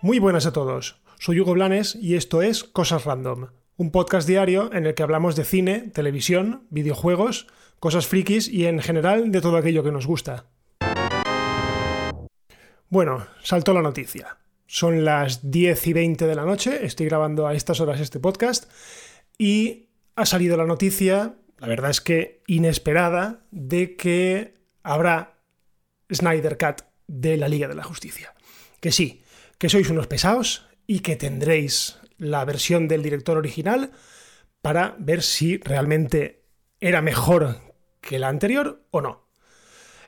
Muy buenas a todos. Soy Hugo Blanes y esto es Cosas Random, un podcast diario en el que hablamos de cine, televisión, videojuegos, cosas frikis y en general de todo aquello que nos gusta. Bueno, saltó la noticia. Son las 10 y 20 de la noche, estoy grabando a estas horas este podcast y ha salido la noticia, la verdad es que inesperada, de que habrá Snyder Cut de la Liga de la Justicia. Que sí, que sois unos pesados y que tendréis la versión del director original para ver si realmente era mejor que la anterior o no.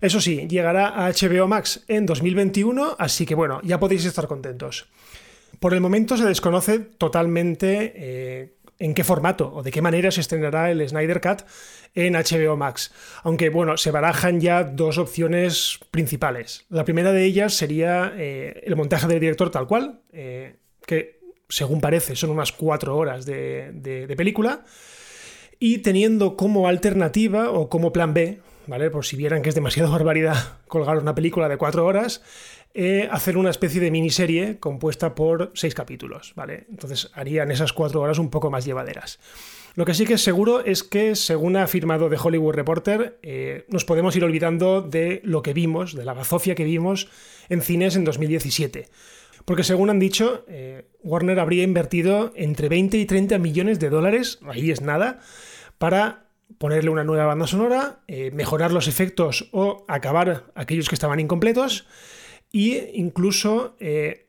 Eso sí, llegará a HBO Max en 2021, así que bueno, ya podéis estar contentos. Por el momento se desconoce totalmente eh, en qué formato o de qué manera se estrenará el Snyder Cut en HBO Max. Aunque bueno, se barajan ya dos opciones principales. La primera de ellas sería eh, el montaje del director tal cual, eh, que según parece son unas cuatro horas de, película. Y teniendo como alternativa o como plan B, Por si vieran que es demasiada barbaridad colgar una película de cuatro horas, eh, hacer una especie de miniserie compuesta por seis capítulos, ¿vale? Entonces harían esas cuatro horas un poco más llevaderas. Lo que sí que es seguro es que, según ha afirmado The Hollywood Reporter, eh, nos podemos ir olvidando de lo que vimos, de la bazofia que vimos en cines en 2017. Porque según han dicho, eh, Warner habría invertido entre 20 y 30 millones de dólares, ahí es nada, para ponerle una nueva banda sonora, mejorar los efectos o acabar aquellos que estaban incompletos e incluso eh,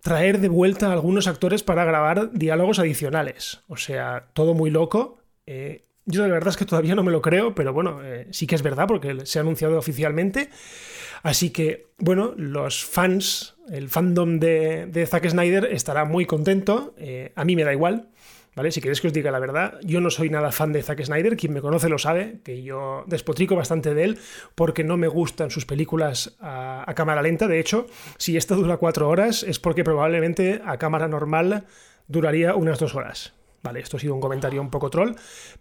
traer de vuelta a algunos actores para grabar diálogos adicionales. O sea, todo muy loco. Eh, yo la verdad es que todavía no me lo creo, pero bueno, eh, sí que es verdad porque se ha anunciado oficialmente. Así que, bueno, los fans, el fandom de Zack Snyder estará muy contento. a mí me da igual. Si queréis que os diga la verdad, yo no soy nada fan de Zack Snyder, quien me conoce lo sabe, que yo despotrico bastante de él porque no me gustan sus películas a, cámara lenta. De hecho, si esta dura cuatro horas es porque probablemente a cámara normal duraría unas dos horas. Vale, esto ha sido un comentario un poco troll,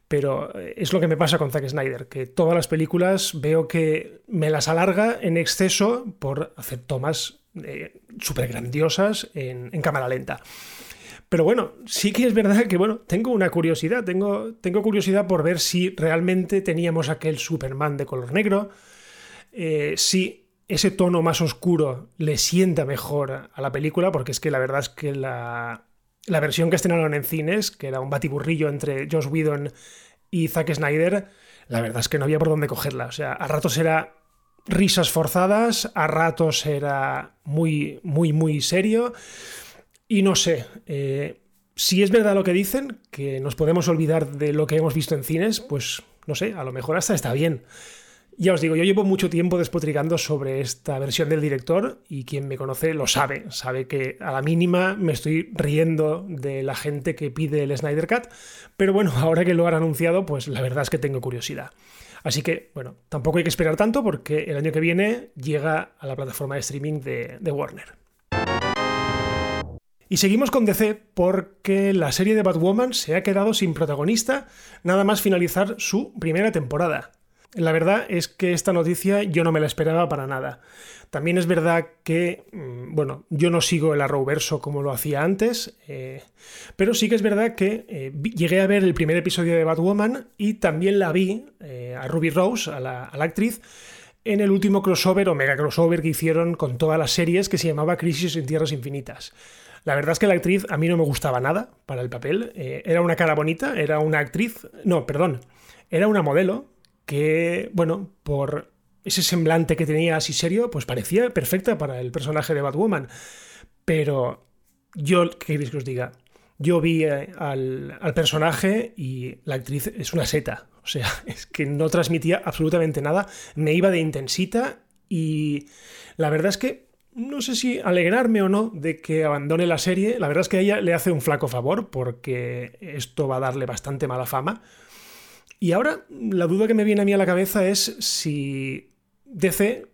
pero eh, es lo que me pasa con Zack Snyder, que todas las películas veo que me las alarga en exceso por hacer tomas eh, súper grandiosas en cámara lenta. Pero bueno, sí que es verdad que, bueno, tengo una curiosidad, tengo, tengo curiosidad por ver si realmente teníamos aquel Superman de color negro, eh, si ese tono más oscuro le sienta mejor a la película, porque es que la verdad es que la, la versión que estrenaron en cines, que era un batiburrillo entre Josh Whedon y Zack Snyder, la verdad es que no había por dónde cogerla. O sea, a ratos era risas forzadas, a ratos era muy, muy, muy serio. Y no sé, eh, si es verdad lo que dicen, que nos podemos olvidar de lo que hemos visto en cines, pues no sé, a lo mejor hasta está bien. Ya os digo, yo llevo mucho tiempo despotricando sobre esta versión del director y quien me conoce lo sabe, sabe que a la mínima me estoy riendo de la gente que pide el Snyder Cut, pero bueno, ahora que lo han anunciado, pues la verdad es que tengo curiosidad. Así que, bueno, tampoco hay que esperar tanto porque el año que viene llega a la plataforma de streaming de Warner. Y seguimos con DC porque la serie de Batwoman se ha quedado sin protagonista nada más finalizar su primera temporada. La verdad es que esta noticia yo no me la esperaba para nada. También es verdad que, mm, bueno, yo no sigo el Arrowverso como lo hacía antes, eh, pero sí que es verdad que eh, llegué a ver el primer episodio de Batwoman y también la vi eh, a Ruby Rose, a la, a la actriz, en el último crossover o mega crossover que hicieron con todas las series que se llamaba Crisis en Tierras Infinitas. La verdad es que la actriz a mí no me gustaba nada para el papel. Eh, era una cara bonita, era una actriz, no, perdón, era una modelo que, bueno, por ese semblante que tenía así serio, pues parecía perfecta para el personaje de Batwoman. Pero yo, ¿qué queréis que os diga? Yo vi eh, al, al, personaje y la actriz es una seta. O sea, es que no transmitía absolutamente nada. Me iba de intensita y la verdad es que no sé si alegrarme o no de que abandone la serie. La verdad es que a ella le hace un flaco favor porque esto va a darle bastante mala fama. Y ahora la duda que me viene a mí a la cabeza es si DC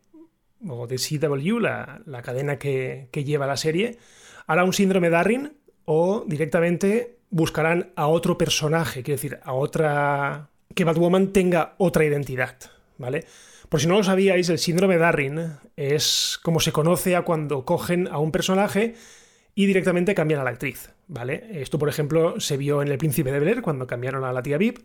o DCW, la, la cadena que, lleva la serie, hará un síndrome Darwin o directamente buscarán a otro personaje, quiero decir, a otra... que Batwoman tenga otra identidad, ¿vale? Por si no lo sabíais, el síndrome Darwin es como se conoce a cuando cogen a un personaje y directamente cambian a la actriz, ¿vale? Esto, por ejemplo, se vio en El Príncipe de Bel cuando cambiaron a la tía Vip,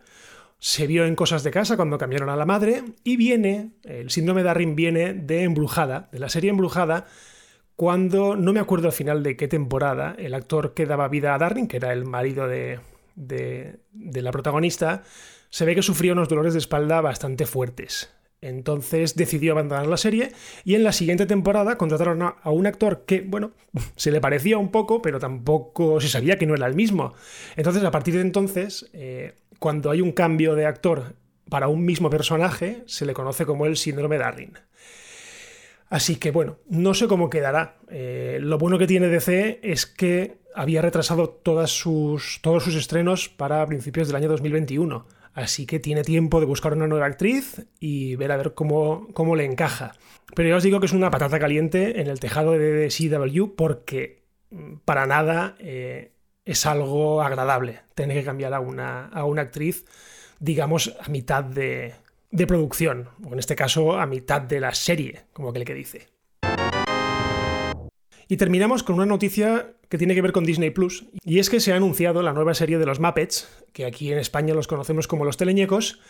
se vio en Cosas de Casa cuando cambiaron a la madre y viene, el síndrome Darwin viene de Embrujada, de la serie Embrujada, cuando, no me acuerdo al final de qué temporada, el actor que daba vida a Darwin, que era el marido de, de, de la protagonista, se ve que sufría unos dolores de espalda bastante fuertes. Entonces decidió abandonar la serie y en la siguiente temporada contrataron a, un actor que, bueno, se le parecía un poco, pero tampoco se sabía que no era el mismo. Entonces, a partir de entonces, eh, cuando hay un cambio de actor para un mismo personaje, se le conoce como el síndrome Darwin. Así que bueno, no sé cómo quedará. Eh, lo bueno que tiene DC es que había retrasado todos sus estrenos para principios del año 2021 Así que tiene tiempo de buscar una nueva actriz y ver a ver cómo, cómo le encaja. Pero ya os digo que es una patata caliente en el tejado de CW porque mm, para nada eh, es algo agradable tener que cambiar a una, a una actriz, digamos, a mitad de, de producción, o en este caso a mitad de la serie, como aquel que dice. Y terminamos con una noticia que tiene que ver con Disney Plus, y es que se ha anunciado la nueva serie de los Muppets, que aquí en España los conocemos como los teleñecos,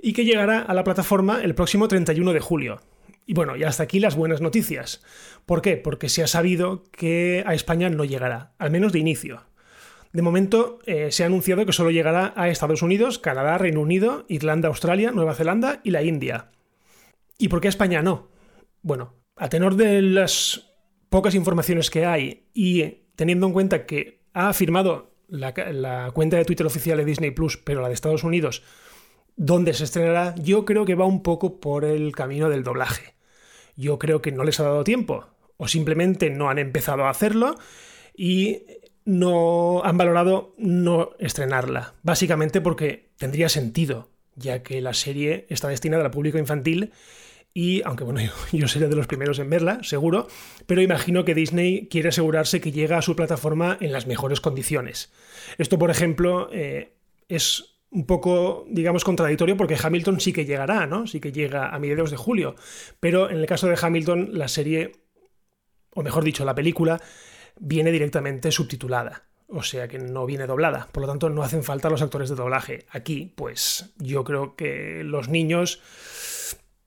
y que llegará a la plataforma el próximo 31 de julio. Y bueno, y hasta aquí las buenas noticias. ¿Por qué? Porque se ha sabido que a España no llegará, al menos de inicio. De momento eh, se ha anunciado que solo llegará a Estados Unidos, Canadá, Reino Unido, Irlanda, Australia, Nueva Zelanda y la India. ¿Y por qué España no? Bueno, a tenor de las pocas informaciones que hay y teniendo en cuenta que ha firmado la, cuenta de Twitter oficial de Disney Plus, pero la de Estados Unidos, donde se estrenará, yo creo que va un poco por el camino del doblaje. Yo creo que no les ha dado tiempo, o simplemente no han empezado a hacerlo y no han valorado no estrenarla. Básicamente porque tendría sentido, ya que la serie está destinada al público infantil y aunque bueno, yo, sería de los primeros en verla, seguro, pero imagino que Disney quiere asegurarse que llega a su plataforma en las mejores condiciones. Esto, por ejemplo, eh, es un poco, digamos, contradictorio porque Hamilton sí que llegará, ¿no? Sí que llega a mediados de julio, pero en el caso de Hamilton la serie, o mejor dicho, la película, viene directamente subtitulada. O sea que no viene doblada. Por lo tanto, no hacen falta los actores de doblaje. Aquí, pues yo creo que los niños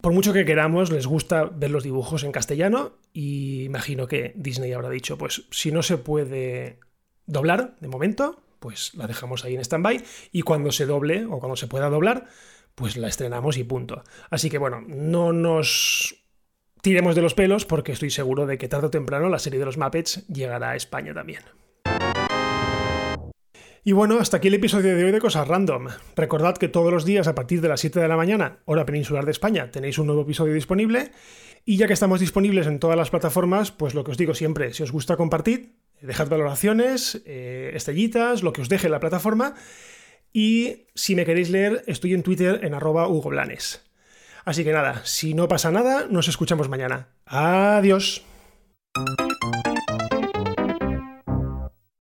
por mucho que queramos, les gusta ver los dibujos en castellano y imagino que Disney habrá dicho, pues si no se puede doblar de momento, pues la dejamos ahí en stand-by y cuando se doble o cuando se pueda doblar, pues la estrenamos y punto. Así que bueno, no nos tiremos de los pelos porque estoy seguro de que tarde o temprano la serie de los Muppets llegará a España también. Y bueno, hasta aquí el episodio de hoy de Cosas Random. Recordad que todos los días a partir de las 7 de la mañana, hora peninsular de España, tenéis un nuevo episodio disponible. Y ya que estamos disponibles en todas las plataformas, pues lo que os digo siempre, si os gusta compartir, dejad valoraciones, eh, estrellitas, lo que os deje la plataforma. Y si me queréis leer, estoy en Twitter en arroba Hugo Blanes. Así que nada, si no pasa nada, nos escuchamos mañana. Adiós.